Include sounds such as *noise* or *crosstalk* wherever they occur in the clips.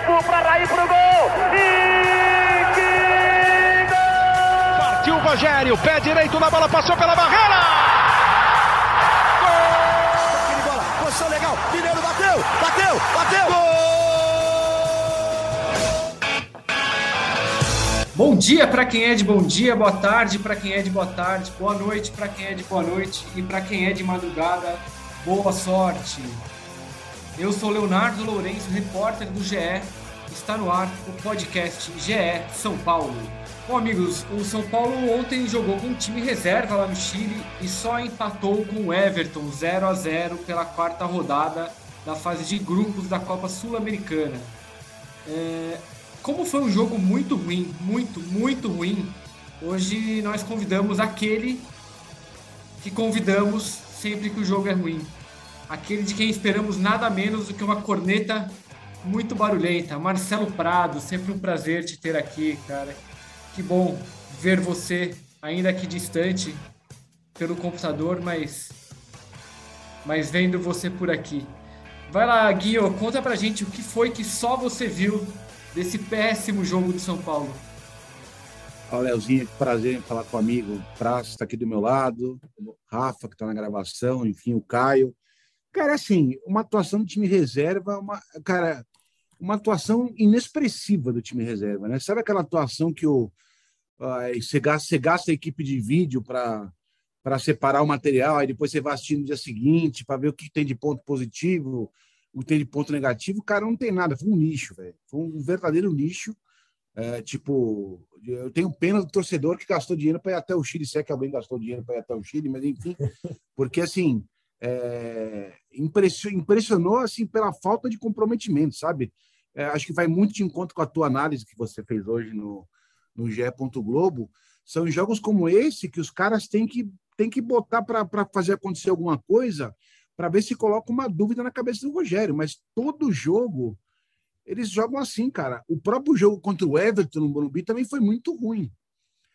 Cafu para Raí pro gol. E que gol! Partiu o Rogério, pé direito na bola, passou pela barreira. Gol! de bola, posição legal. Mineiro bateu, bateu, bateu. Gol! Bom dia para quem é de bom dia, boa tarde para quem é de boa tarde, boa noite para quem é de boa noite e para quem é de madrugada, boa sorte. Eu sou Leonardo Lourenço, repórter do GE. Está no ar o podcast GE São Paulo. Bom, amigos, o São Paulo ontem jogou com um time reserva lá no Chile e só empatou com o Everton 0 a 0 pela quarta rodada da fase de grupos da Copa Sul-Americana. É, como foi um jogo muito ruim, muito, muito ruim, hoje nós convidamos aquele que convidamos sempre que o jogo é ruim. Aquele de quem esperamos nada menos do que uma corneta muito barulhenta. Marcelo Prado, sempre um prazer te ter aqui, cara. Que bom ver você, ainda que distante, pelo computador, mas, mas vendo você por aqui. Vai lá, Guinho, conta pra gente o que foi que só você viu desse péssimo jogo do São Paulo. Fala, Leozinho, que prazer em falar com o amigo. Praça está aqui do meu lado, o Rafa, que está na gravação, enfim, o Caio. Cara, assim, uma atuação do time reserva, uma, cara, uma atuação inexpressiva do time reserva, né? Sabe aquela atuação que o, uh, você, gasta, você gasta a equipe de vídeo para para separar o material, aí depois você vai assistir no dia seguinte para ver o que tem de ponto positivo, o que tem de ponto negativo, cara, não tem nada, foi um lixo, velho. Foi um verdadeiro lixo. É, tipo, eu tenho pena do torcedor que gastou dinheiro para ir até o Chile, se é que alguém gastou dinheiro para ir até o Chile, mas enfim, porque assim, é, impressionou, assim pela falta de comprometimento, sabe? É, acho que vai muito de encontro com a tua análise que você fez hoje no, no GE. Globo. São jogos como esse que os caras têm que, têm que botar para fazer acontecer alguma coisa para ver se coloca uma dúvida na cabeça do Rogério. Mas todo jogo eles jogam assim, cara. O próprio jogo contra o Everton no Morumbi também foi muito ruim.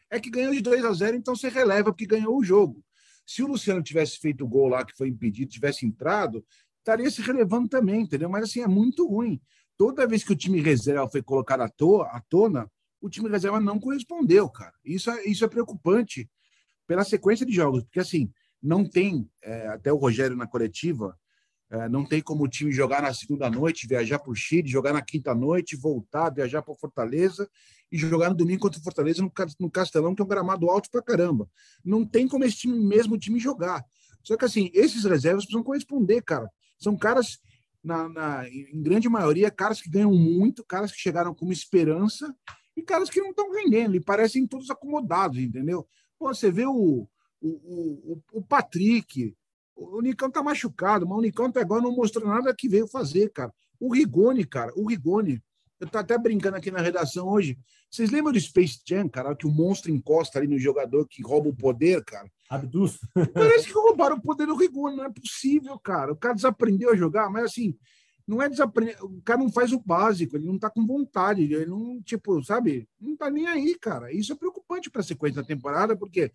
É que ganhou de 2 a 0, então você releva porque ganhou o jogo. Se o Luciano tivesse feito o gol lá, que foi impedido, tivesse entrado, estaria se relevando também, entendeu? Mas assim, é muito ruim. Toda vez que o time reserva foi colocado à, toa, à tona, o time reserva não correspondeu, cara. Isso é, isso é preocupante pela sequência de jogos, porque assim, não tem, é, até o Rogério na coletiva, é, não tem como o time jogar na segunda noite, viajar para o Chile, jogar na quinta noite, voltar, viajar para Fortaleza e jogar no domingo contra o Fortaleza no, no Castelão, que é um gramado alto para caramba. Não tem como esse time mesmo time jogar. Só que assim, esses reservas precisam corresponder, cara. São caras, na, na, em grande maioria, caras que ganham muito, caras que chegaram com uma esperança e caras que não estão rendendo, e parecem todos acomodados, entendeu? Pô, você vê o, o, o, o Patrick, o Nicão tá machucado, mas o Nicão até agora não mostrou nada que veio fazer, cara. O Rigoni, cara, o Rigoni, eu tô até brincando aqui na redação hoje. Vocês lembram do Space Jam, cara, que o monstro encosta ali no jogador que rouba o poder, cara? Abduz. *laughs* Parece que roubaram o poder do Rigoni, não é possível, cara. O cara desaprendeu a jogar, mas assim, não é desaprender, o cara não faz o básico, ele não tá com vontade, ele não, tipo, sabe, não tá nem aí, cara. Isso é preocupante para a sequência da temporada, porque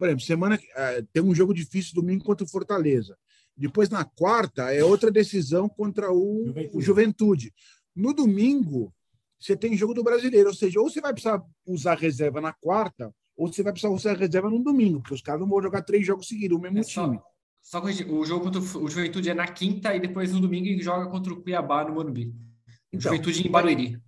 por exemplo, semana uh, tem um jogo difícil domingo contra o Fortaleza. Depois, na quarta, é outra decisão contra o Juventude. o Juventude. No domingo, você tem jogo do brasileiro, ou seja, ou você vai precisar usar reserva na quarta, ou você vai precisar usar reserva no domingo, porque os caras não vão jogar três jogos seguidos, o mesmo é time. Só, só o jogo contra o Juventude é na quinta e depois no domingo joga contra o Cuiabá no Morumbi. Então, Juventude em Barueri.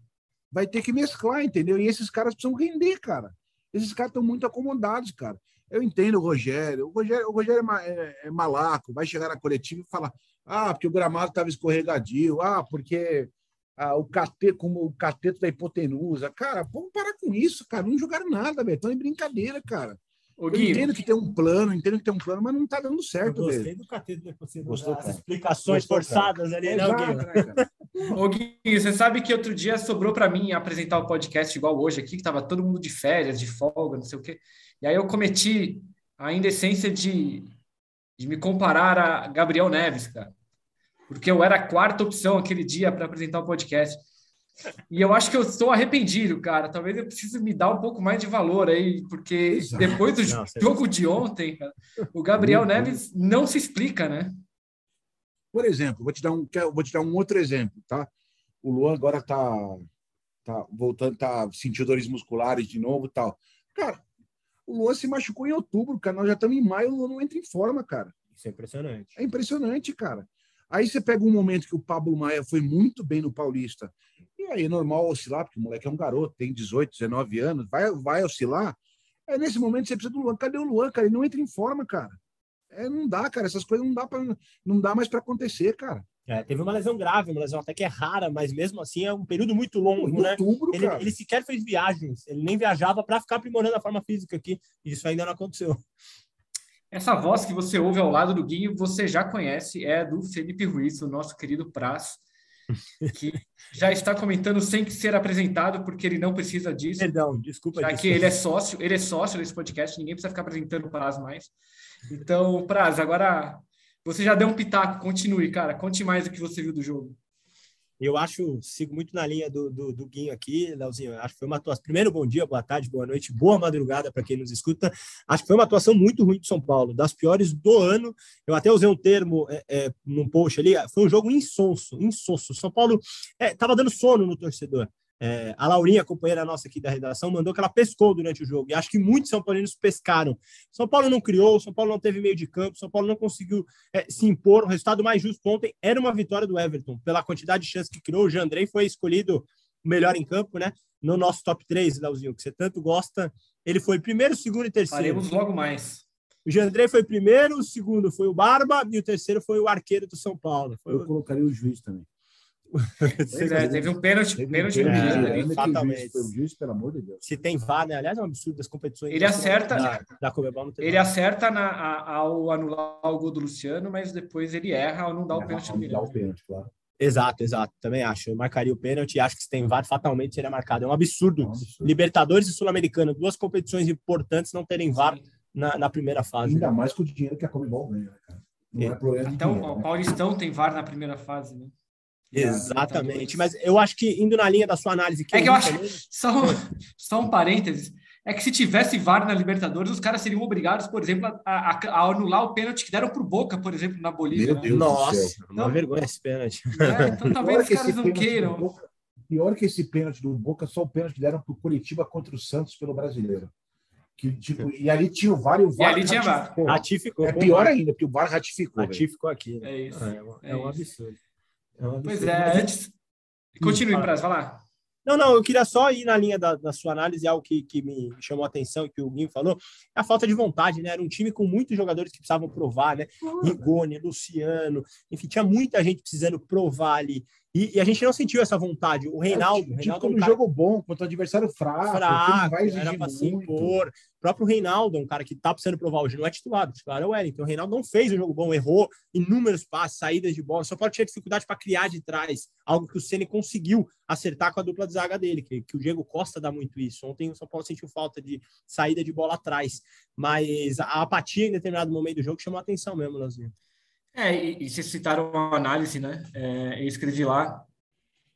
Vai ter que mesclar, entendeu? E esses caras precisam render, cara. Esses caras estão muito acomodados, cara. Eu entendo o Rogério. O Rogério, o Rogério é, é, é malaco, vai chegar na coletiva e falar: ah, porque o gramado estava escorregadio, ah, porque ah, o cateto, como o cateto da hipotenusa. Cara, vamos parar com isso, cara. Não jogaram nada, velho. Estão em brincadeira, cara. Ô, eu entendo que tem um plano, entendo que tem um plano, mas não está dando certo, eu gostei velho. do cateto da hipotenusa. Gostou, As explicações Gostou, forçadas ali, não, Gui? Né, *laughs* Ô, Gui, você sabe que outro dia sobrou para mim apresentar o podcast igual hoje aqui, que estava todo mundo de férias, de folga, não sei o quê. E aí eu cometi a indecência de, de me comparar a Gabriel Neves, cara. Porque eu era a quarta opção aquele dia para apresentar o podcast. E eu acho que eu estou arrependido, cara. Talvez eu precise me dar um pouco mais de valor aí, porque Exato. depois do não, jogo de ontem, cara, o Gabriel Neves não se explica, né? Por exemplo, vou te dar um, vou te dar um outro exemplo, tá? o Luan agora tá, tá voltando, tá sentindo dores musculares de novo e tal. Cara, o Luan se machucou em outubro, cara. Nós já estamos em maio, o Luan não entra em forma, cara. Isso é impressionante. É impressionante, cara. Aí você pega um momento que o Pablo Maia foi muito bem no Paulista. E aí é normal oscilar, porque o moleque é um garoto, tem 18, 19 anos, vai, vai oscilar. É nesse momento você precisa do Luan. Cadê o Luan, cara? Ele não entra em forma, cara. É, não dá, cara. Essas coisas não dá, pra, não dá mais para acontecer, cara. É, teve uma lesão grave, uma lesão até que é rara, mas mesmo assim é um período muito longo, em né? outubro, Ele, cara. ele sequer fez viagens, ele nem viajava para ficar aprimorando a forma física aqui. E isso ainda não aconteceu. Essa voz que você ouve ao lado do Guinho, você já conhece, é do Felipe Ruiz, o nosso querido Praz, que *laughs* já está comentando sem ser apresentado, porque ele não precisa disso. Perdão, desculpa. Já que ele é sócio, ele é sócio desse podcast, ninguém precisa ficar apresentando o Praz mais. Então, Praz, agora você já deu um pitaco, continue, cara. Conte mais o que você viu do jogo. Eu acho, sigo muito na linha do, do, do Guinho aqui, Leozinho. Acho que foi uma atuação. Primeiro, bom dia, boa tarde, boa noite, boa madrugada para quem nos escuta. Acho que foi uma atuação muito ruim de São Paulo, das piores do ano. Eu até usei um termo é, é, num post ali. Foi um jogo insonso, insonso. São Paulo estava dando sono no torcedor. É, a Laurinha, companheira nossa aqui da redação, mandou que ela pescou durante o jogo. E acho que muitos São Paulinos pescaram. São Paulo não criou, São Paulo não teve meio de campo, São Paulo não conseguiu é, se impor. O resultado mais justo ontem era uma vitória do Everton, pela quantidade de chances que criou. O Jandrei foi escolhido o melhor em campo, né? No nosso top 3, Leozinho, que você tanto gosta. Ele foi primeiro, segundo e terceiro. Faremos logo mais. O Jandrei foi primeiro, o segundo foi o Barba e o terceiro foi o arqueiro do São Paulo. Foi Eu colocaria o juiz também. É, teve um pênalti, Teve um pênalti no pênalti, Guinho é, né, fatalmente. juiz- pelo amor de Deus. Se tem VAR, né? Aliás, é um absurdo das competições. Ele acerta- Da, da Comebol tem Ele VAR. acerta na- a- ao anular o gol do Luciano, mas depois ele erra ao não dar o pênalti no Não dá Miranda. o pênalti, claro. Exato, exato. Também acho. Eu marcaria o pênalti e acho que se tem VAR, fatalmente seria marcado. É um absurdo. É um absurdo. Libertadores e Sul-Americano, duas competições importantes, não terem VAR na, na primeira fase. Ainda mais com o dinheiro que a Comebol ganha, né, cara? Não é, problema de Então, dinheiro, o né? Paulistão tem VAR na primeira fase, né? Exatamente. Mas eu acho que, indo na linha da sua análise... É que eu acho- Só, só um parênteses. É que se tivesse VAR na Libertadores, os caras seriam obrigados, por exemplo, a, a- a anular o pênalti que deram pro Boca, por exemplo, na Bolívia. Meu né? Deus do Nossa, céu. uma Não. vergonha esse pênalti. É, então *laughs* talvez Pior os que caras não do queiram. Boca- Pior que esse pênalti do Boca, só o pênalti que deram pro Curitiba contra o Santos pelo brasileiro. Que, tipo, e ali tinha o VAR e o VAR. ali tinha VAR. ratificou. Ratificou. É pior ainda, porque o VAR ratificou. velho. Ratificou aqui. né? É isso. É, um- é É um isso. absurdo. É. Pois é, antes. Continue, fala. Praz, vai lá. Não, não, eu queria só ir na linha da, da sua análise, algo que, que me chamou a atenção e que o Guinho falou, é a falta de vontade, né? Era um time com muitos jogadores que precisavam provar, né? Rigoni, Luciano, enfim, tinha muita gente precisando provar ali. E, e a gente não sentiu essa vontade. O Reinaldo, Tipo, o Reinaldo é um no cara jogo bom, contra o adversário fraco, fraco, era para se impor. O próprio Reinaldo é um cara que tá precisando provar hoje, não é titular, o titular é o Wellington. O Reinaldo não fez um jogo bom, errou inúmeros passes, saídas de bola, só pode ter dificuldade para criar de trás, algo que o Ceni conseguiu acertar com a dupla de zaga dele, que, que o Diego Costa dá muito isso. Ontem o São Paulo sentiu falta de saída de bola atrás, mas a apatia em determinado momento do jogo chamou a atenção mesmo, Leozinho. É, e, e vocês citaram a análise, né? É, eu escrevi lá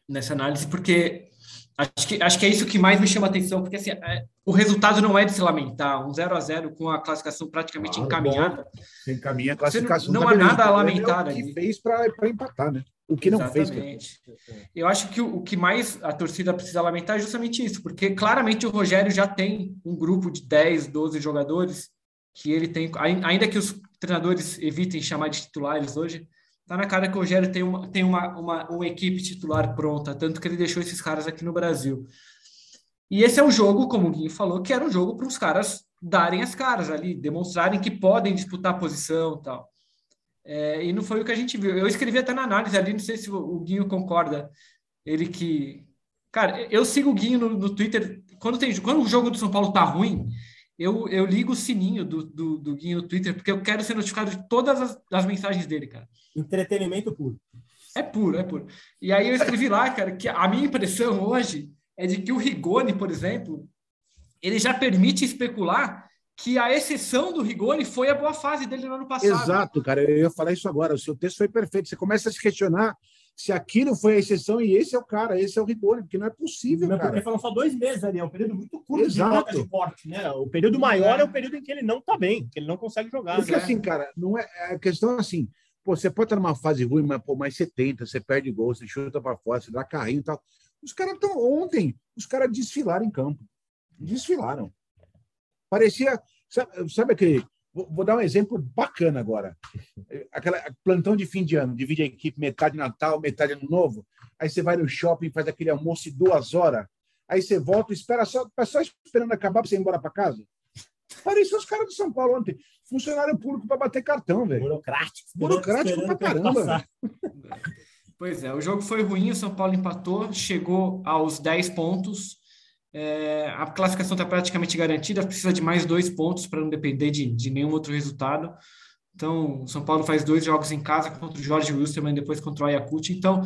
nessa análise, porque acho que, acho que é isso que mais me chama a atenção, porque assim, é, o resultado não é de se lamentar. Um 0 a 0 com a classificação praticamente Claro, encaminhada. Você encaminha a Você não- classificação. não tá há nada a lamentar é o que ali. fez para empatar, né? O que não fez. Exatamente. Eu acho que o, o que mais a torcida precisa lamentar é justamente isso, porque claramente o Rogério já tem um grupo de 10, 12 jogadores que ele tem, ai- ainda que os treinadores evitem chamar de titulares hoje, tá na cara que o Rogério tem uma, tem uma, uma, uma equipe titular pronta, tanto que ele deixou esses caras aqui no Brasil. E esse é um jogo, como o Guinho falou, que era um jogo para os caras darem as caras ali, demonstrarem que podem disputar a posição tal. É, e não foi o que a gente viu. Eu escrevi até na análise ali, não sei se o o Guinho concorda. Ele que. Cara, eu sigo o Guinho no, no Twitter. Quando, tem, quando o jogo do São Paulo tá ruim, eu, eu ligo o sininho do, do, do Guinho no Twitter, porque eu quero ser notificado de todas as, as mensagens dele, cara. Entretenimento puro. É puro, é puro. E aí eu escrevi lá, cara, que a minha impressão hoje é de que o Rigoni, por exemplo, ele já permite especular que a exceção do Rigoni foi a boa fase dele no ano passado. Exato, cara. Eu ia falar isso agora. O seu texto foi perfeito. Você começa a se questionar se aquilo foi a exceção e esse é o cara, esse é o Rigoni, porque não é possível, Meu, cara. porque foram só dois meses ali, é um período muito curto Exato. de porte, né? O período maior é. o período em que ele não tá bem, que ele não consegue jogar. Porque né? assim, cara, não é a questão é assim. Pô, você pode estar numa fase ruim, mas pô, mais 70, você perde gol, você chuta para fora, você dá carrinho e tal. Os caras estão. Ontem, os caras desfilaram em campo. Desfilaram. Parecia. Sabe, sabe aquele. Vou, vou, dar um exemplo bacana agora. Aquela plantão de fim de ano, divide a equipe metade Natal, metade Ano Novo. Aí você vai no shopping, faz aquele almoço de duas horas. Aí você volta, espera só, tá só esperando acabar para você ir embora para casa. Parecia os caras do São Paulo ontem. Funcionário público para bater cartão, velho. Burocrático. Burocrático pra caramba. *laughs* Pois é, o jogo foi ruim, o São Paulo empatou, chegou aos 10 pontos. É, a classificação está praticamente garantida, precisa de mais dois pontos para não depender de, de nenhum outro resultado. Então, o São Paulo faz dois jogos em casa contra o Jorge Wilstermann e depois contra o Ayacucho. Então,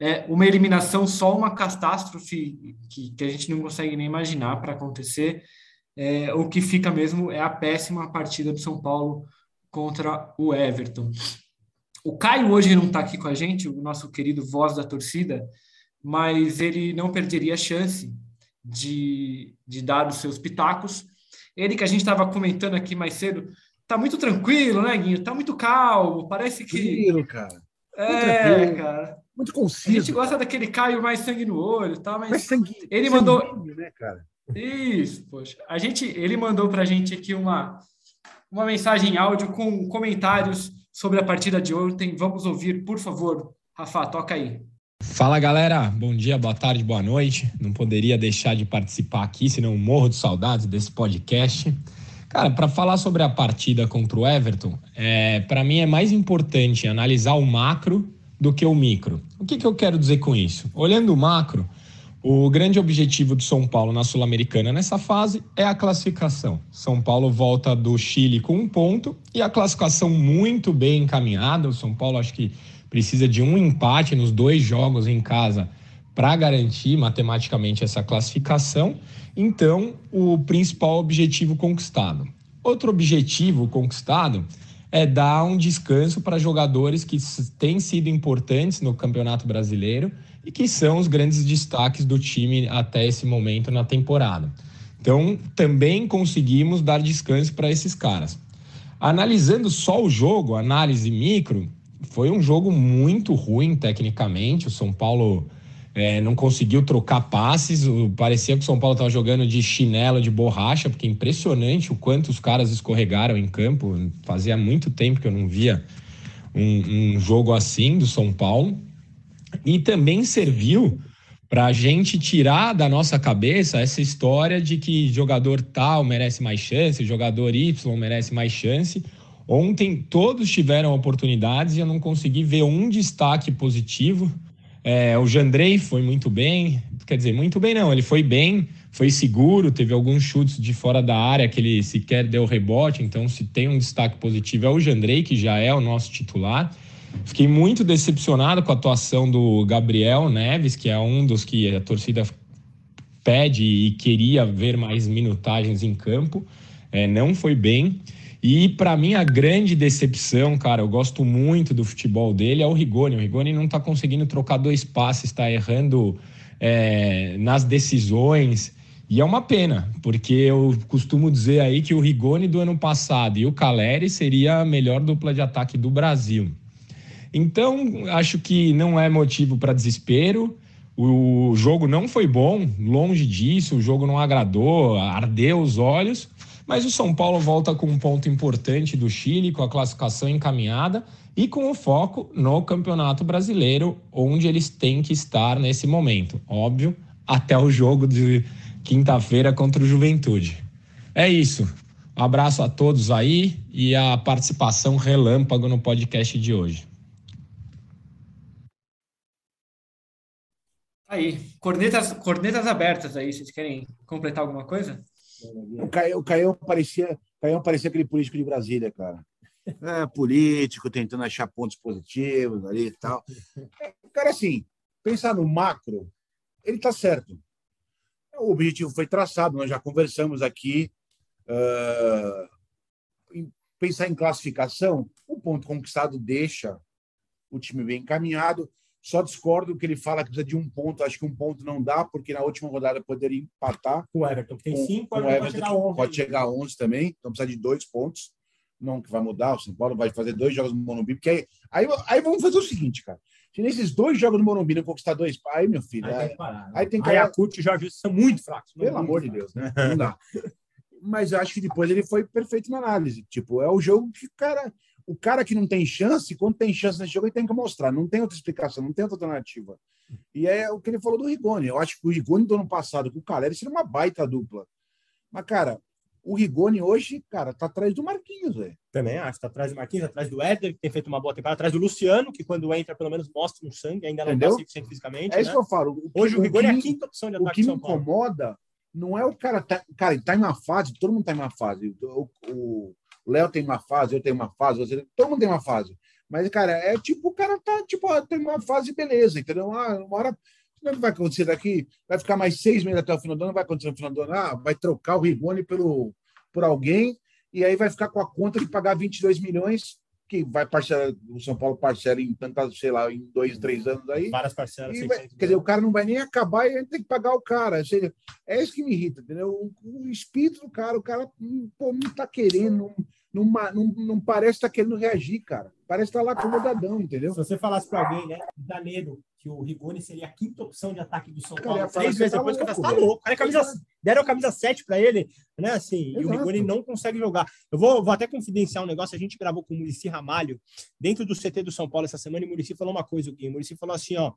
é uma eliminação, só uma catástrofe que, que a gente não consegue nem imaginar para acontecer. É, o que fica mesmo é a péssima partida do São Paulo contra o Everton. O Caio hoje não está aqui com a gente, o nosso querido voz da torcida, mas ele não perderia a chance de, de dar os seus pitacos. Ele que a gente estava comentando aqui mais cedo, tá muito tranquilo, né, Guinho? Tá muito calmo, parece que. Tranquilo, cara. É, cara. Muito conciso. A gente gosta daquele Caio mais sangue no olho, tá? Mas, mas sangue, ele mandou. né, cara? Isso, poxa. A gente, ele mandou para a gente aqui uma, uma mensagem em áudio com comentários sobre a partida de ontem. Vamos ouvir, por favor. Rafa, toca aí. Fala galera, bom dia, boa tarde, boa noite. Não poderia deixar de participar aqui, senão morro de saudades desse podcast. Cara, para falar sobre a partida contra o Everton, é, para mim é mais importante analisar o macro do que o micro. O que, que eu quero dizer com isso? Olhando o macro, o grande objetivo do São Paulo na Sul-Americana nessa fase é a classificação. São Paulo volta do Chile com um ponto e a classificação muito bem encaminhada. O São Paulo acho que precisa de um empate nos dois jogos em casa para garantir matematicamente essa classificação. Então, o principal objetivo conquistado. Outro objetivo conquistado é dar um descanso para jogadores que têm sido importantes no Campeonato Brasileiro e que são os grandes destaques do time até esse momento na temporada. Então, também conseguimos dar descanso para esses caras. Analisando só o jogo, análise micro, foi um jogo muito ruim tecnicamente. O São Paulo é, não conseguiu trocar passes. Parecia que o São Paulo estava jogando de chinelo de borracha, porque é impressionante o quanto os caras escorregaram em campo. Fazia muito tempo que eu não via um, um jogo assim do São Paulo e também serviu para a gente tirar da nossa cabeça essa história de que jogador tal merece mais chance, jogador Y merece mais chance. Ontem todos tiveram oportunidades e eu não consegui ver um destaque positivo. É, o Jandrei foi muito bem, quer dizer, muito bem não, ele foi bem, foi seguro, teve alguns chutes de fora da área que ele sequer deu rebote, então se tem um destaque positivo é o Jandrei, que já é o nosso titular. Fiquei muito decepcionado com a atuação do Gabriel Neves, que é um dos que a torcida pede e queria ver mais minutagens em campo. É, não foi bem. E para mim a grande decepção, cara, eu gosto muito do futebol dele, é o Rigoni. O Rigoni não está conseguindo trocar dois passes, está errando é, nas decisões. E é uma pena, porque eu costumo dizer aí que o Rigoni do ano passado e o Caleri seria a melhor dupla de ataque do Brasil. Então, acho que não é motivo para desespero. O jogo não foi bom, longe disso, o jogo não agradou, ardeu os olhos, mas o São Paulo volta com um ponto importante do Chile, com a classificação encaminhada e com o foco no Campeonato Brasileiro, onde eles têm que estar nesse momento. Óbvio, até o jogo de quinta-feira contra o Juventude. É isso. Um abraço a todos aí e a participação relâmpago no podcast de hoje. Aí, cornetas, cornetas abertas aí, vocês querem completar alguma coisa? O Caio, o Caio parecia, Caio parecia aquele político de Brasília, cara. É, político, tentando achar pontos positivos ali e tal. Cara, assim, pensar no macro, ele tá certo. O objetivo foi traçado, nós já conversamos aqui. Uh, pensar em classificação, o ponto conquistado deixa o time bem encaminhado. Só discordo que ele fala que precisa de um ponto. Acho que um ponto não dá, porque na última rodada poderia empatar. O Everton, que tem cinco, com, com o Everton, chegar a 11. Pode chegar a 11 também, então precisa de dois pontos. não que vai mudar, o São Paulo vai fazer dois jogos no Morumbi, porque aí, aí, aí vamos fazer o seguinte, cara. Se nesses dois jogos no Morumbi não conquistar dois, aí, meu filho, Aí aí, tem que parar. né? aí tem que. Ayacucho e Jorge são muito fracos. Pelo muito amor de. Deus, né? Não dá. Mas eu acho que depois ele foi perfeito na análise. Tipo, é o jogo que o cara. O cara que não tem chance, quando tem chance nesse jogo, ele tem que mostrar. Não tem outra explicação, não tem outra alternativa. E é o que ele falou do Rigoni. Eu acho que o Rigoni do ano passado com o Caleri seria uma baita dupla. Mas, cara, o Rigoni hoje, cara, tá atrás do Marquinhos, velho. Também acho. Tá atrás do Marquinhos, atrás do Éder, que tem feito uma boa temporada, atrás do Luciano, que quando entra, pelo menos mostra um sangue, ainda não Entendeu? tá 100% fisicamente. É isso né? que eu falo. O que- Hoje o o Rigoni é que- a quinta opção de O ataque que de me incomoda não é o cara. Tá, cara, ele tá em uma fase, todo mundo tá em uma fase. O o Léo tem uma fase, eu tenho uma fase, você, todo mundo tem uma fase. Mas, cara, é tipo, o cara tá, tipo, ó, tem uma fase, beleza, entendeu? Ah, uma hora. O que vai acontecer daqui? Vai ficar mais seis meses até o final do ano, vai acontecer no final do ano. Ah, vai trocar o Rigoni pelo, por alguém, e aí vai ficar com a conta de pagar 22 milhões, que vai parcelar, o São Paulo parcela em tantas, sei lá, em dois, três anos aí. Várias parcelas. Vai- 600 quer dizer, o cara não vai nem acabar e a gente tem que pagar o cara. Ou seja, é isso que me irrita, entendeu? O, o espírito do cara, o cara hum, pô, não tá querendo, não, não, não, não parece estar querendo reagir, cara. Parece estar lá acomodadão, entendeu? Se você falasse para alguém, né, janeiro, que o Rigoni seria a quinta opção de ataque do São Cara, Paulo, falar, três meses tá depois, o cara louco, tá louco. Cara é camisa, deram a camisa 7 para ele, né, assim, e o Exato. Rigoni não consegue jogar. Eu vou, vou até confidenciar um negócio, a gente gravou com o Murici Ramalho, dentro do CT do São Paulo essa semana, e o Murici falou uma coisa, o Gui, o Murici falou assim, ó,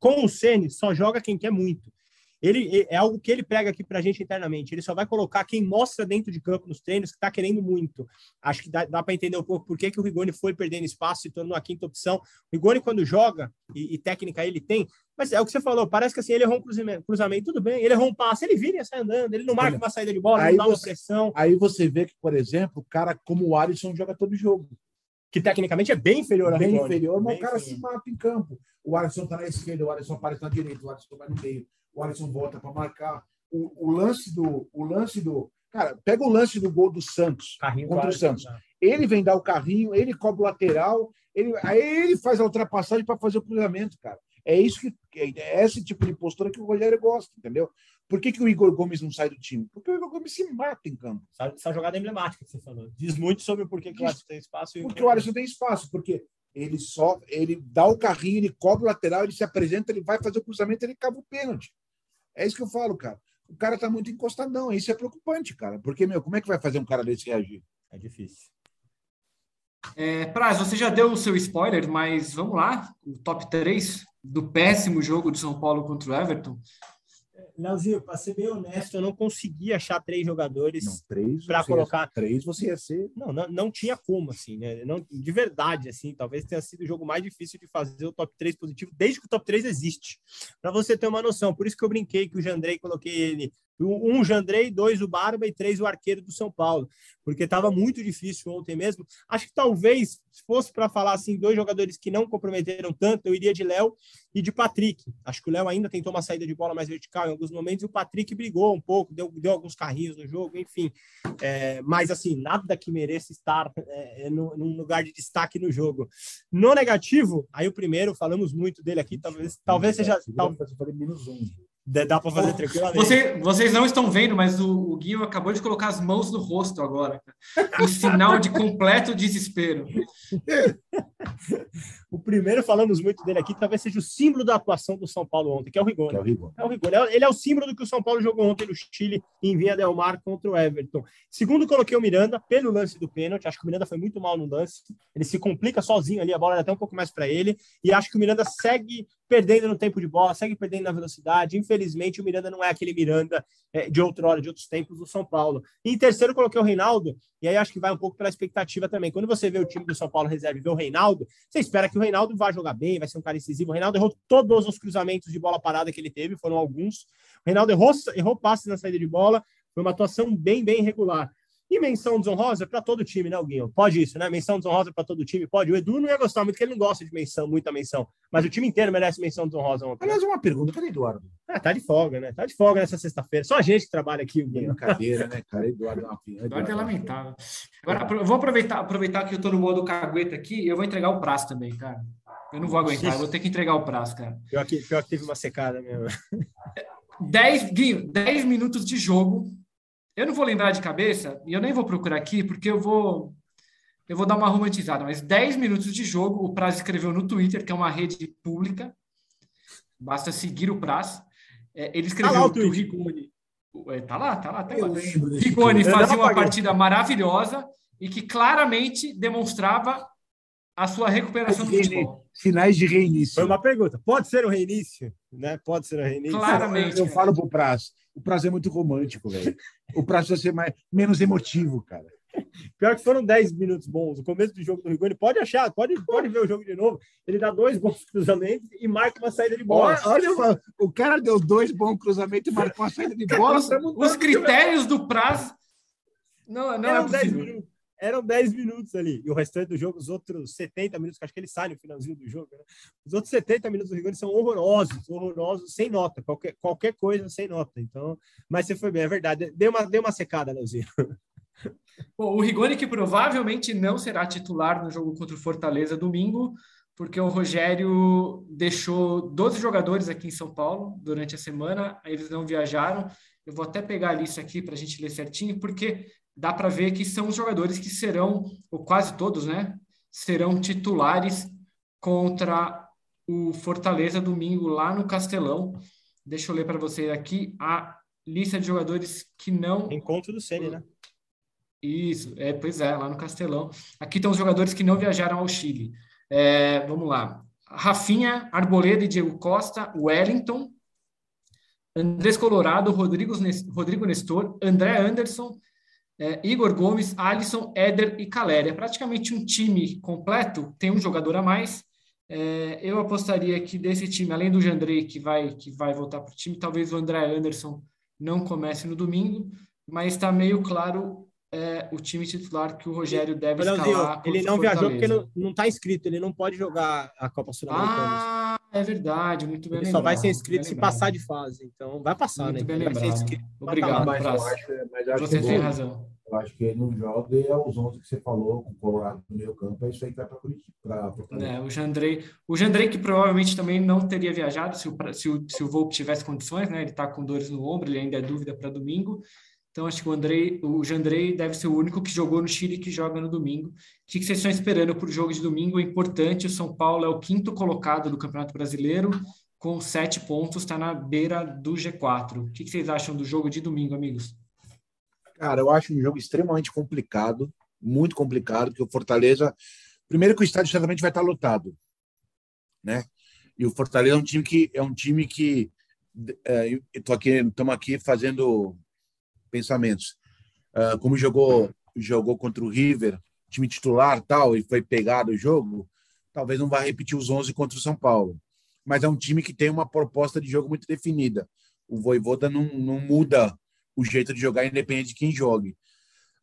com o Ceni só joga quem quer muito. Ele é algo que ele prega aqui pra gente internamente. Ele só vai colocar quem mostra dentro de campo nos treinos que tá querendo muito. Acho que dá, dá para entender um pouco por que, que o Rigoni foi perdendo espaço e tornou a quinta opção. O Rigoni, quando joga, e, e técnica ele tem, mas é o que você falou, parece que assim, ele errou um cruzamento, cruzamento, tudo bem, ele errou um passe, ele vira e sai andando, ele não marca Olha, uma saída de bola, não dá uma você- pressão, Aí você vê que, por exemplo, o cara como o Alisson joga todo jogo. que tecnicamente é bem inferior ao Bem Rigoni. inferior, mas Bem o cara inferior. se mata em campo. O Alisson tá na esquerda, o Alisson aparece na direita, o Alisson vai no meio, o Alisson volta para marcar. O, o lance do. O lance do. Cara, pega o lance do gol do Santos. Carrinho contra o Santos. né? ele vem dar o carrinho, ele cobre o lateral, ele, aí ele faz a ultrapassagem para fazer o cruzamento, cara. É isso que é esse tipo de postura que o Rogério gosta, entendeu? Por que, que o Igor Gomes não sai do time? Porque o Igor Gomes se mata em campo. Essa, essa jogada é emblemática que você falou. Diz muito sobre o porquê que o Alisson tem espaço. e Porque o Alisson tem espaço, porque ele só ele dá o carrinho, ele cobre o lateral, ele se apresenta, ele vai fazer o cruzamento, ele cava o pênalti. É isso que eu falo, cara. O cara tá muito encostadão, isso é preocupante, cara. Porque, meu, como é que vai fazer um cara desse reagir? É difícil. É, Praz, você já deu o seu spoiler, mas vamos lá, o top 3 do péssimo jogo do São Paulo contra o Everton. Leozinho, para ser bem honesto, eu não consegui achar três jogadores ia- colocar- Três você ia ser. Não, não, não tinha como, assim, né? Não, de verdade, assim, talvez tenha sido o jogo mais difícil de fazer o top 3 positivo desde que o top 3 existe. Para você ter uma noção. Por isso que eu brinquei que o Jandrei, coloquei ele. Um Jandrei, dois o Barba e três o arqueiro do São Paulo, porque estava muito difícil ontem mesmo. Acho que talvez, se fosse para falar assim, dois jogadores que não comprometeram tanto, eu iria de Léo e de Patrick. Acho que o Léo ainda tentou uma saída de bola mais vertical em alguns momentos e o Patrick brigou um pouco, deu, deu alguns carrinhos no jogo, enfim. É, mas assim, nada que mereça estar é, no, num lugar de destaque no jogo. No negativo, aí o primeiro, falamos muito dele aqui, talvez, talvez seja. Tal, Eu falei menos um. Dá para fazer tranquilamente. Você, vocês não estão vendo, mas o, o Guinho acabou de colocar as mãos no rosto agora. Um sinal de completo desespero. *laughs* O primeiro, falamos muito dele aqui, talvez seja o símbolo da atuação do São Paulo ontem, que é o Rigoni. É o Rigoni. É o Rigoni. É- Ele é o símbolo do que o São Paulo jogou ontem no Chile, em Via Del Mar, contra o Everton. Segundo, coloquei o Miranda pelo lance do pênalti. Acho que o Miranda foi muito mal no lance. Ele se complica sozinho ali, a bola era até um pouco mais para ele. E acho que o Miranda segue perdendo no tempo de bola, segue perdendo na velocidade. Infelizmente, o Miranda não é aquele Miranda é, de outrora, de outros tempos do São Paulo. E em terceiro, coloquei o Reinaldo. E aí acho que vai um pouco pela expectativa também. Quando você vê o time do São Paulo reserva e vê o Reinaldo, você espera que o Reinaldo vá jogar bem, vai ser um cara incisivo. O Reinaldo errou todos os cruzamentos de bola parada que ele teve, foram alguns. O Reinaldo errou, errou passes na saída de bola, foi uma atuação bem, bem regular. E menção desonrosa para todo time, né, Guinho? Pode isso, né? Menção desonrosa para todo time, pode. O Edu não ia gostar muito, porque ele não gosta de menção, muita menção. Mas o time inteiro merece menção desonrosa ontem. né? Aliás, uma pergunta, cadê Eduardo? Ah, tá de folga, né? Tá de folga nessa sexta-feira. Só a gente que trabalha aqui, o Guinho. Brincadeira, né, cara? Eduardo é uma pinha. Eduardo é lamentável. Agora, eu vou aproveitar, aproveitar que eu tô no modo cagueta aqui e eu vou entregar o prazo também, cara. Eu não vou aguentar, eu vou ter que entregar o prazo, cara. Pior que, pior que teve uma secada mesmo. 10, Guinho, 10 minutos de jogo. Eu não vou lembrar de cabeça, e eu nem vou procurar aqui, porque eu vou. eu vou dar uma romantizada, mas 10 minutos de jogo, o Praz escreveu no Twitter, que é uma rede pública, basta seguir o Praz. É, ele escreveu Tá lá que o. Rigoni. É, tá lá, tá lá, tá lá. Rigoni fazia uma partida maravilhosa e que claramente demonstrava a sua recuperação do futebol. Sinais de reinício. Foi uma pergunta. Pode ser o reinício? Né? Pode ser o reinício. Claramente. Eu falo pro Praz. O Praz é muito romântico, velho. O Praz precisa ser mais, menos emotivo, cara. Pior que foram 10 minutos bons. O começo do jogo do Rigoni, pode achar, pode, pode ver o jogo de novo. Ele dá dois bons cruzamentos e marca uma saída de bola. Olha, olha, o cara deu dois bons cruzamentos e marcou uma saída de *laughs* bola. Os, critérios do Praz não, não é 10 possível. Eram 10 minutos ali. E o restante do jogo, os outros 70 minutos, que acho que ele sai no finalzinho do jogo. Né? Os outros 70 minutos do Rigoni são horrorosos, horrorosos, sem nota. Qualquer, qualquer coisa sem nota. Então, mas você foi bem, é verdade. Deu uma, deu uma secada, Leozinho. *laughs* Bom, o Rigoni que provavelmente não será titular no jogo contra o Fortaleza domingo, porque o Rogério deixou 12 jogadores aqui em São Paulo durante a semana, eles não viajaram. Eu vou até pegar a lista aqui para a gente ler certinho, porque dá para ver que são os jogadores que serão, ou quase todos, né? Serão titulares contra o Fortaleza domingo lá no Castelão. Deixa eu ler para você aqui a lista de jogadores que não Encontro do Ceni, né? isso, é, pois é, lá no Castelão. Aqui estão os jogadores que não viajaram ao Chile. É, vamos lá. Rafinha, Arboleda e Diego Costa, Wellington, Andrés Colorado, Rodrigo Nestor, André Anderson, é, Igor Gomes, Alisson, Éder e Caleri. É praticamente um time completo, tem um jogador a mais. É, eu apostaria que desse time, além do Jandrei, que vai, que vai voltar para o time, talvez o André Anderson não comece no domingo, mas está meio claro é, o time titular que o Rogério deve Leozinho, escalar. ele não viajou porque não, não tá inscrito, ele não pode jogar a Copa Sul-Americana. Ah, é verdade, muito bem ele só vai ser lembrado, inscrito se lembrado. passar de fase. Então, vai passar, Muito né? bem Ele vai ser lembrado. inscrito. Obrigado, Mas eu acho, mas eu acho Você que tem eu- razão. Eu acho que ele não joga e é os 11 que você falou, com o Colorado no meio campo, é isso aí que vai para Curitiba. É, o Jandrei, o Jandrei que provavelmente também não teria viajado se o, se o, se o Volpe tivesse condições, né? Ele está com dores no ombro, ele ainda é dúvida para domingo. Então acho que o Andrei, o Jandrei deve ser o único que jogou no Chile que joga no domingo. O que vocês estão esperando para o jogo de domingo? É importante, o São Paulo é o quinto colocado do Campeonato Brasileiro, com sete pontos, está na beira do G4. O que vocês acham do jogo de domingo, amigos? Cara, eu acho um jogo extremamente complicado, muito complicado, porque o Fortaleza, primeiro que o estádio certamente vai estar lotado, né? E o Fortaleza é um time que é um time que é, aqui, estamos aqui fazendo pensamentos. Ah, como jogou jogou contra o River, time titular tal, e foi pegado o jogo, talvez não vá repetir os 11 contra o São Paulo. Mas é um time que tem uma proposta de jogo muito definida. O Voivoda não, não muda o jeito de jogar, independente de quem jogue.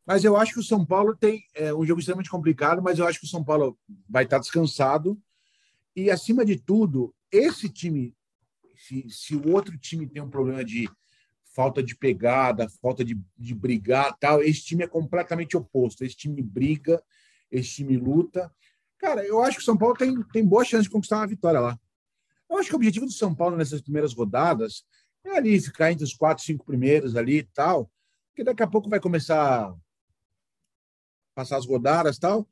Mas eu acho que o São Paulo tem é, um jogo extremamente complicado, mas eu acho que o São Paulo vai estar descansado. E, acima de tudo, esse time, se, se o outro time tem um problema de falta de pegada, falta de, de brigar, tal, esse time é completamente oposto. Esse time briga, esse time luta. Cara, eu acho que o São Paulo tem, tem boa chance de conquistar uma vitória lá. Eu acho que o objetivo do São Paulo nessas primeiras rodadas é ali ficar entre os quatro, cinco primeiros ali e tal, porque daqui a pouco vai começar a passar as rodadas tal.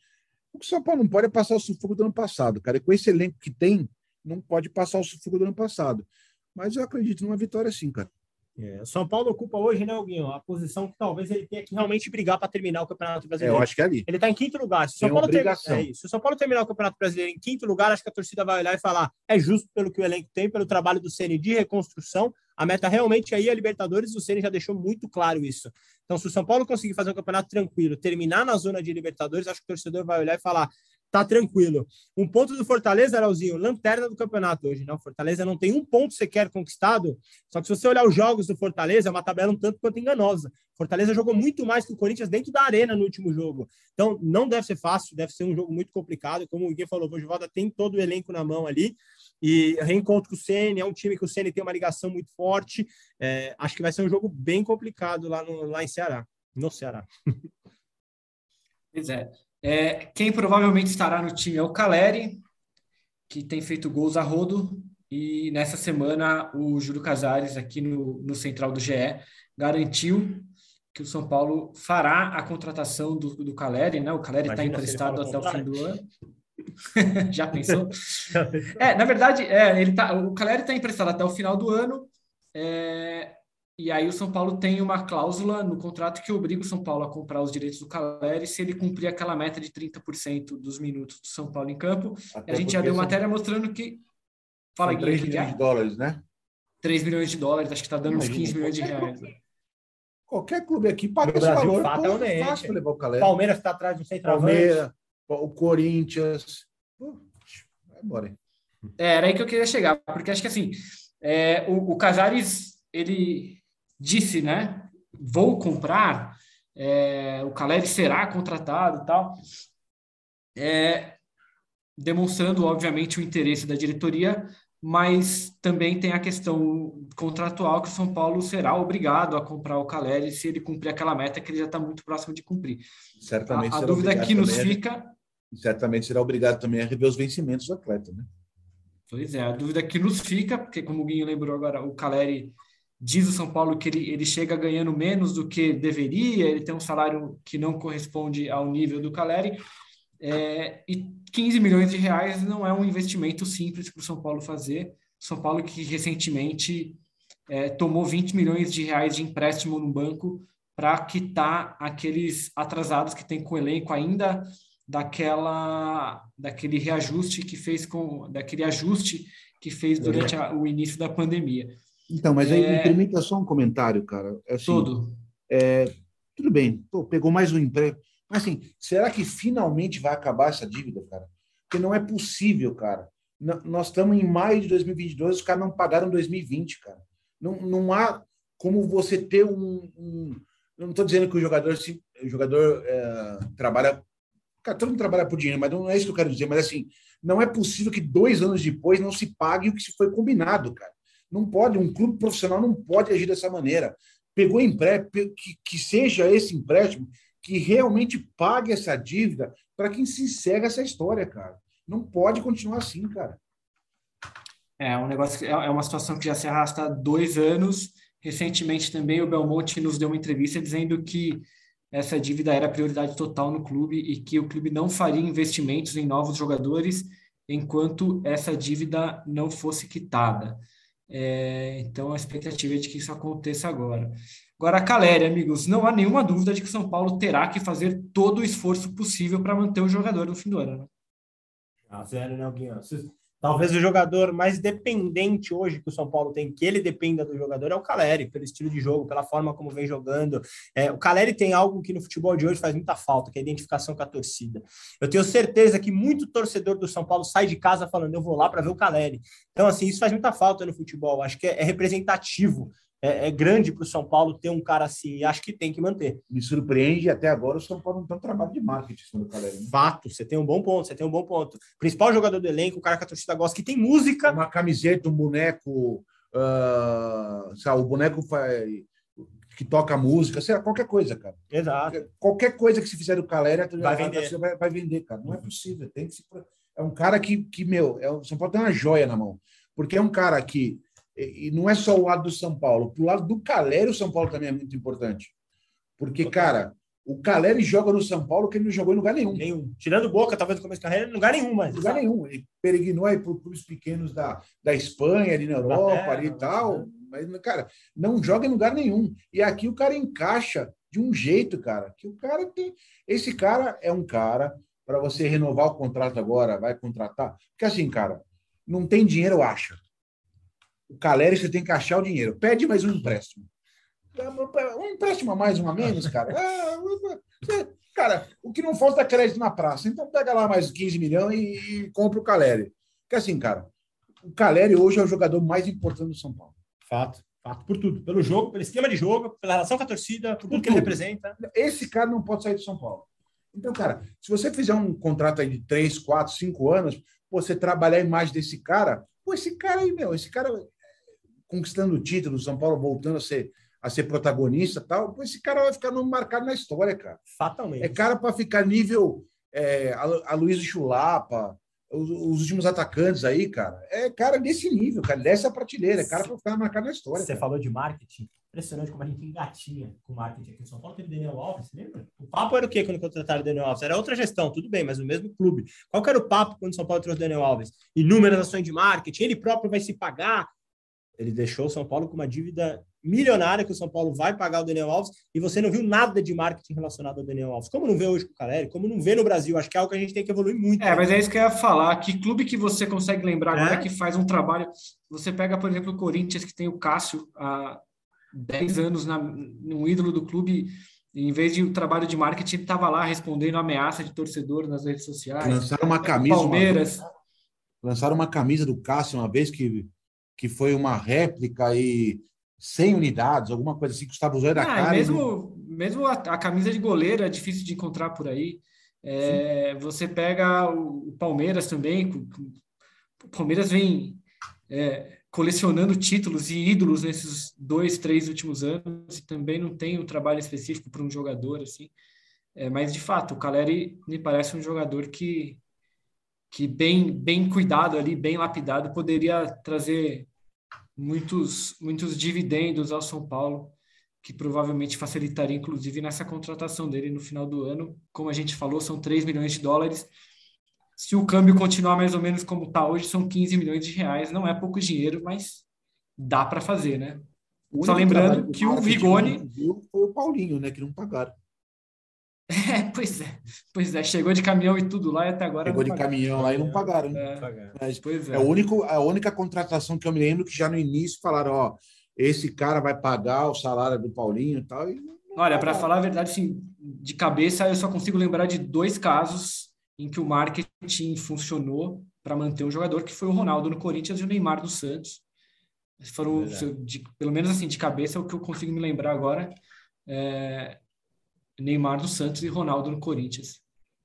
O que o São Paulo não pode é passar o sufoco do ano passado, cara. E com esse elenco que tem, não pode passar o sufoco do ano passado. Mas eu acredito numa vitória sim, cara. É, o São Paulo ocupa hoje, né, Guinho? A posição que talvez ele tenha que realmente brigar para terminar o Campeonato É, Brasileiro. eu acho que é ali. Ele está em quinto lugar. Se o São Paulo ter- é isso. Se o São Paulo terminar o Campeonato Brasileiro em quinto lugar, acho que a torcida vai olhar e falar: é justo pelo que o elenco tem, pelo trabalho do Ceni de reconstrução. A meta realmente aí é a Libertadores, o Ceni já deixou muito claro isso. Então, se o São Paulo conseguir fazer um campeonato tranquilo, terminar na zona de Libertadores, acho que o torcedor vai olhar e falar: tá tranquilo. Um ponto do Fortaleza, Leozinho, lanterna do campeonato hoje, né? O Fortaleza não tem um ponto sequer conquistado. Só que se você olhar os jogos do Fortaleza, é uma tabela um tanto quanto enganosa. Fortaleza jogou muito mais que o Corinthians dentro da arena no último jogo. Então, não deve ser fácil, deve ser um jogo muito complicado. Como o Gui falou, o Voivoda tem todo o elenco na mão ali. E reencontro com o Ceni, é um time que o Ceni tem uma ligação muito forte. É, acho que vai ser um jogo bem complicado lá, no, lá em Ceará, no Ceará. *laughs* Pois é. É, Quem provavelmente estará no time é o Caleri, que tem feito gols a rodo. E nessa semana o Júlio Casares, aqui no, no Central do GE, garantiu que o São Paulo fará a contratação do, do Caleri, né? O Caleri está emprestado até o fim do ano. *laughs* Já pensou? *laughs* é, na verdade, é, ele tá, o Caleri está emprestado até o final do ano. É, e aí o São Paulo tem uma cláusula no contrato que obriga o São Paulo a comprar os direitos do Caleri se ele cumprir aquela meta de 30% dos minutos do São Paulo em campo. a gente já deu matéria mostrando que. Fala, Guilherme. 3 milhões de dólares, né? 3 milhões de dólares, acho que está dando uns 15 milhões de reais. Clube, qualquer clube aqui paga esse Brasil, valor. Fatalmente. É fácil levar o Caleri. Palmeiras está atrás do centroavante. Palmeiras, o Corinthians. Vai embora. É, era aí que eu queria chegar, porque acho que assim, é, o, o Casares, ele disse, né? Vou comprar, é, o Caleri será contratado e tal. É, demonstrando, obviamente, o interesse da diretoria, mas também tem a questão contratual que o São Paulo será obrigado a comprar o Caleri se ele cumprir aquela meta que ele já está muito próximo de cumprir. Certamente a, a dúvida que nos fica. Certamente será obrigado também a rever os vencimentos do atleta, né? Pois é, a dúvida que nos fica, porque como o Guinho lembrou agora, o Caleri diz o São Paulo que ele, ele chega ganhando menos do que deveria, ele tem um salário que não corresponde ao nível do Caleri, é, e 15 milhões de reais não é um investimento simples para o São Paulo fazer. São Paulo que recentemente é, tomou 20 milhões de reais de empréstimo no banco para quitar aqueles atrasados que tem com o elenco ainda daquela daquele reajuste que fez com daquele ajuste que fez durante a, o início da pandemia. Então, mas aí é... me permita só um comentário, cara. É assim, Todo. É, tudo bem, pô, pegou mais um emprego. Mas assim, será que finalmente vai acabar essa dívida, cara? Porque não é possível, cara. nós estamos em maio de 2022, os caras não pagaram 2020, cara. Não, não há como você ter um. um não estou dizendo que o jogador, se, o jogador é, trabalha. Cara, todo mundo trabalha por dinheiro, mas não é isso que eu quero dizer. Mas assim, não é possível que dois anos depois não se pague o que se foi combinado, cara. Não pode, um clube profissional não pode agir dessa maneira. Pegou empréstimo, que, que seja esse empréstimo que realmente pague essa dívida para quem se encerra essa história, cara. Não pode continuar assim, cara. É um negócio, é uma situação que já se arrasta há dois anos. Recentemente também o Belmonte nos deu uma entrevista dizendo que essa dívida era prioridade total no clube e que o clube não faria investimentos em novos jogadores enquanto essa dívida não fosse quitada. É, então a expectativa é de que isso aconteça agora. Agora, a Caleri, amigos, não há nenhuma dúvida de que o São Paulo terá que fazer todo o esforço possível para manter o jogador no fim do ano. Né? Ah, zero, né, Guinho? Talvez o jogador mais dependente hoje que o São Paulo tem, que ele dependa do jogador, é o Caleri, pelo estilo de jogo, pela forma como vem jogando. É, o Caleri tem algo que no futebol de hoje faz muita falta, que é a identificação com a torcida. Eu tenho certeza que muito torcedor do São Paulo sai de casa falando, eu vou lá para ver o Caleri. Então, assim, isso faz muita falta no futebol. Acho que é, é representativo é, é grande para o São Paulo ter um cara assim, e acho que tem que manter. Me surpreende até agora o São Paulo não tem um trabalho de marketing do Caleri. Né? Fato, você tem um bom ponto, você tem um bom ponto. Principal jogador do elenco, o cara que a torcida gosta, que tem música. Uma camiseta, um boneco, uh, sabe, o boneco faz, que toca música, sei lá, qualquer coisa, cara. Exato. Qualquer coisa que se fizer do Caleri, vai vender. Vai, vai, vender, cara. Não é possível. Tem que se... É um cara que, que meu, é, o São Paulo tem uma joia na mão. Porque é um cara que e não é só o lado do São Paulo, pro lado do Caleri, o São Paulo também é muito importante. Porque, cara, o Caleri joga no São Paulo que ele não jogou em lugar nenhum. Nenhum. Tirando boca, talvez no começo da carreira, em lugar nenhum, mas. Lugar nenhum. Ele peregrinou aí por clubes pequenos da, da Espanha, ali na Europa, ali e tal. Mas, cara, não joga em lugar nenhum. E aqui o cara encaixa de um jeito, cara, que o cara tem. Esse cara é um cara para você renovar o contrato agora, vai contratar. Porque assim, cara, não tem dinheiro, acha. O Caleri, você tem que achar o dinheiro. Pede mais um empréstimo. Um empréstimo a mais, um a menos, cara. *laughs* É, cara, o que não falta é crédito na praça. Então pega lá mais 15 milhões e, e compra o Caleri. Porque assim, cara, o Caleri hoje é o jogador mais importante do São Paulo. Fato. Fato, por tudo. Pelo jogo, pelo esquema de jogo, pela relação com a torcida, por, por tudo que ele representa. Esse cara não pode sair do São Paulo. Então, cara, se você fizer um contrato aí de 3, 4, 5 anos, você trabalhar a imagem desse cara, pô, esse cara aí, meu, esse cara conquistando o título, o São Paulo voltando a ser, a ser protagonista tal, esse cara vai ficar marcado na história, cara. Fatalmente. É cara para ficar nível é, a, Luiz Chulapa, os, os, últimos atacantes aí, cara. É cara desse nível, cara, dessa prateleira. É cara para ficar marcado na história. Você cara. falou de marketing. Impressionante como a gente engatinha com o marketing aqui em São Paulo. Teve Daniel Alves, lembra? O papo era o quê quando contrataram o Daniel Alves? Era outra gestão, tudo bem, mas o mesmo clube. Qual que era o papo quando o São Paulo trouxe o Daniel Alves? Inúmeras ações de marketing, ele próprio vai se pagar. Ele deixou o São Paulo com uma dívida milionária que o São Paulo vai pagar o Daniel Alves e você não viu nada de marketing relacionado ao Daniel Alves. Como não vê hoje com o Caleri, como não vê no Brasil, acho que é algo que a gente tem que evoluir muito. É, mas é isso que eu ia falar. Que clube que você consegue lembrar agora é? que faz um trabalho? Você pega, por exemplo, o Corinthians, que tem o Cássio há 10 anos, na, um ídolo do clube, em vez de o trabalho de marketing, ele estava lá respondendo ameaça de torcedor nas redes sociais. Lançaram uma camisa. Palmeiras. Uma, lançaram uma camisa do Cássio uma vez que, que foi uma réplica e 100 unidades, alguma coisa assim, que estava usando a ah, cara. Mesmo, e... mesmo a, a, camisa de goleiro é difícil de encontrar por aí. É, você pega o, o Palmeiras também, o Palmeiras vem é, colecionando títulos e ídolos nesses dois, três últimos anos, e também não tem um trabalho específico para um jogador, assim. É, mas, de fato, o Caleri me parece um jogador que, que bem, bem cuidado ali, bem lapidado, poderia trazer muitos, muitos dividendos ao São Paulo, que provavelmente facilitaria, inclusive, nessa contratação dele no final do ano. Como a gente falou, são 3 milhões de dólares. Se o câmbio continuar mais ou menos como está hoje, são 15 milhões de reais. Não é pouco dinheiro, mas dá para fazer, né? Só lembrando que o Vigone. Foi o Paulinho, né? Que não pagaram. É, pois é, pois é, chegou de caminhão e tudo lá e até agora. Chegou de caminhão lá e não pagaram. Né? É, Mas, pois é. é o único, a única contratação que eu me lembro que já no início falaram: ó, esse cara vai pagar o salário do Paulinho e tal. E Olha, para falar a verdade, assim, de cabeça, eu só consigo lembrar de dois casos em que o marketing funcionou para manter um jogador, que foi o Ronaldo no Corinthians e o Neymar no Santos. Foram, de, pelo menos assim, de cabeça, é o que eu consigo me lembrar agora. É, Neymar no Santos e Ronaldo no Corinthians.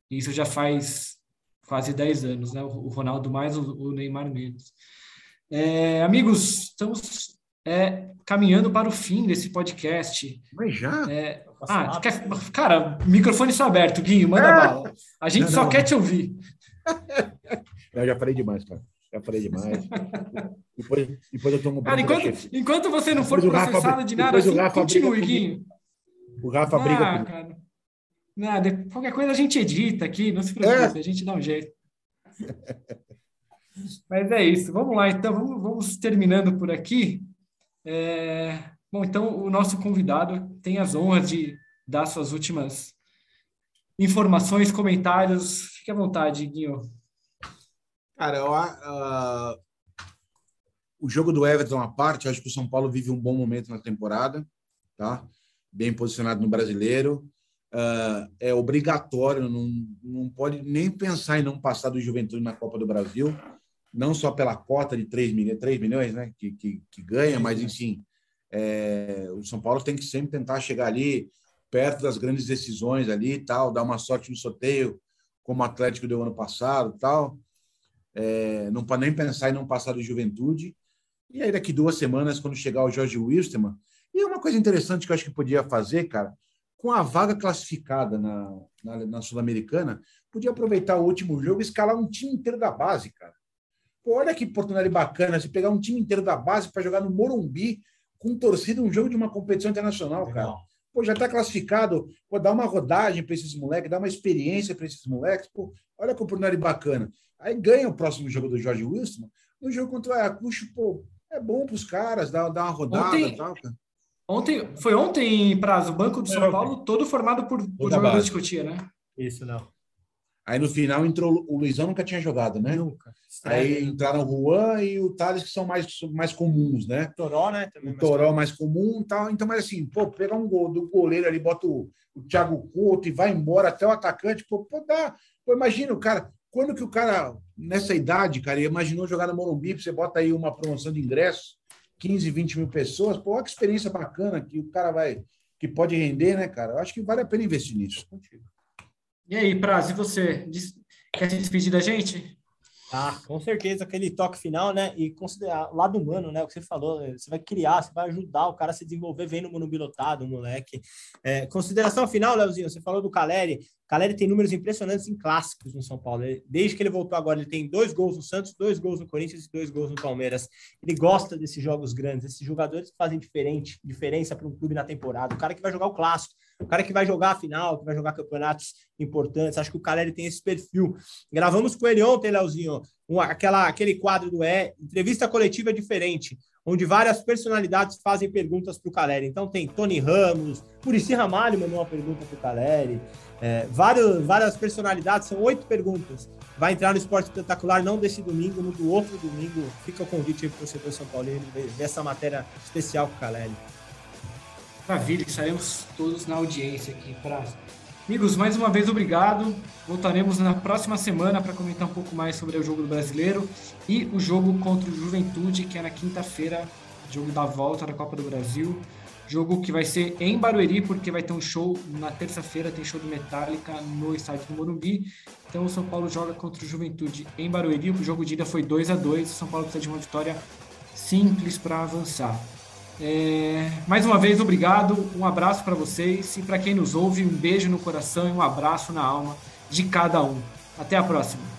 Isso já faz quase 10 anos, né? O Ronaldo mais, o Neymar menos. É, amigos, estamos é, caminhando para o fim desse podcast. Mas já? É, ah, quer, cara, o microfone está aberto, Guinho, manda é. bala. A gente não, só não. quer te ouvir. *laughs* Eu já falei demais, cara. Já falei demais. depois, depois eu tomo Cara, enquanto, enquanto você não for processado Rafa, de nada, assim, continue, Guinho. O Rafa ah, briga comigo. Cara. Nada, qualquer coisa a gente edita aqui, não se preocupe, é. a gente dá um jeito. Mas é isso, vamos lá, então, vamos, vamos terminando por aqui. É... Bom, então, o nosso convidado tem as honras de dar suas últimas informações, comentários. Fique à vontade, Guinho. Cara, eu, uh, o jogo do Everton à parte, acho que o São Paulo vive um bom momento na temporada, tá? Bem posicionado no brasileiro. Uh, é obrigatório, não, não pode nem pensar em não passar do Juventude na Copa do Brasil, não só pela cota de 3 milhões, 3 milhões né, que, que, que ganha, mas enfim, é, o São Paulo tem que sempre tentar chegar ali perto das grandes decisões ali e tal, dar uma sorte no sorteio, como o Atlético deu ano passado tal. É, não pode nem pensar em não passar do Juventude. E aí, daqui duas semanas, quando chegar o Jorge Wilstermann, e uma coisa interessante que eu acho que podia fazer, cara, com a vaga classificada na, na, na Sul-Americana, podia aproveitar o último jogo e escalar um time inteiro da base, cara. Pô, olha que oportunidade bacana, se pegar um time inteiro da base para jogar no Morumbi com torcida um jogo de uma competição internacional, Legal. cara. Pô, já está classificado, pô, dá uma rodagem para esses moleques, dá uma experiência para esses moleques, pô, olha que oportunidade bacana. Aí ganha o próximo jogo do Jorge Wilson, no jogo contra o Ayacucho, pô, é bom para os caras, dá, dá uma rodada e tal, cara. Ontem, foi ontem, Prazo, o Banco do São Paulo todo formado por, por jogadores de Cotia, né? Isso, não. Aí no final entrou o Luizão, nunca tinha jogado, né? Nunca. Aí entraram o Juan e o Thales, que são mais, mais comuns, né? Toró, né? Também o Toró mais comum e tal. Então, mas assim, pô, pegar um gol do goleiro ali, bota o, o Thiago Couto e vai embora até o atacante, pô, pô dá. Pô, imagina o cara, quando que o cara, nessa idade, cara, imaginou jogar no Morumbi, você bota aí uma promoção de ingressos, 15, 20 mil pessoas, pô, que experiência bacana que o cara vai, que pode render, né, cara? Eu acho que vale a pena investir nisso. E aí, Praz, e você? Quer se despedir da gente? Ah, com certeza, aquele toque final, né? E considerar lado humano, né? O que você falou, você vai criar, você vai ajudar o cara a se desenvolver vendo o Morumbi lotado, o moleque. É, consideração final, Leozinho, você falou do Caleri. Caleri tem números impressionantes em clássicos no São Paulo. Desde que ele voltou agora, ele tem dois gols no Santos, dois gols no Corinthians e dois gols no Palmeiras. Ele gosta desses jogos grandes, esses jogadores que fazem diferente, diferença para um clube na temporada. O cara que vai jogar o clássico, o cara que vai jogar a final, que vai jogar campeonatos importantes. Acho que o Caleri tem esse perfil. Gravamos com ele ontem, Leozinho, aquela, aquele quadro do E, entrevista coletiva diferente, onde várias personalidades fazem perguntas para o Caleri. Então tem Tony Ramos, Murici Ramalho mandou uma pergunta para o Caleri, é, vários, várias personalidades, são oito perguntas. Vai entrar no Esporte Espetacular, não desse domingo, no do outro domingo. Fica o convite aí para o torcedor São Paulo ver essa matéria especial com o Caleri. Maravilha, estaremos todos na audiência aqui para Amigos, mais uma vez obrigado. Voltaremos na próxima semana para comentar um pouco mais sobre o jogo do brasileiro e o jogo contra o Juventude, que é na quinta-feira, jogo da volta da Copa do Brasil. Jogo que vai ser em Barueri, porque vai ter um show na terça-feira, tem show do Metallica no estádio do Morumbi. Então o São Paulo joga contra o Juventude em Barueri. O jogo de ida foi 2 a 2 O São Paulo precisa de uma vitória simples para avançar. É, mais uma vez, obrigado, um abraço para vocês e para quem nos ouve, um beijo no coração e um abraço na alma de cada um. Até a próxima.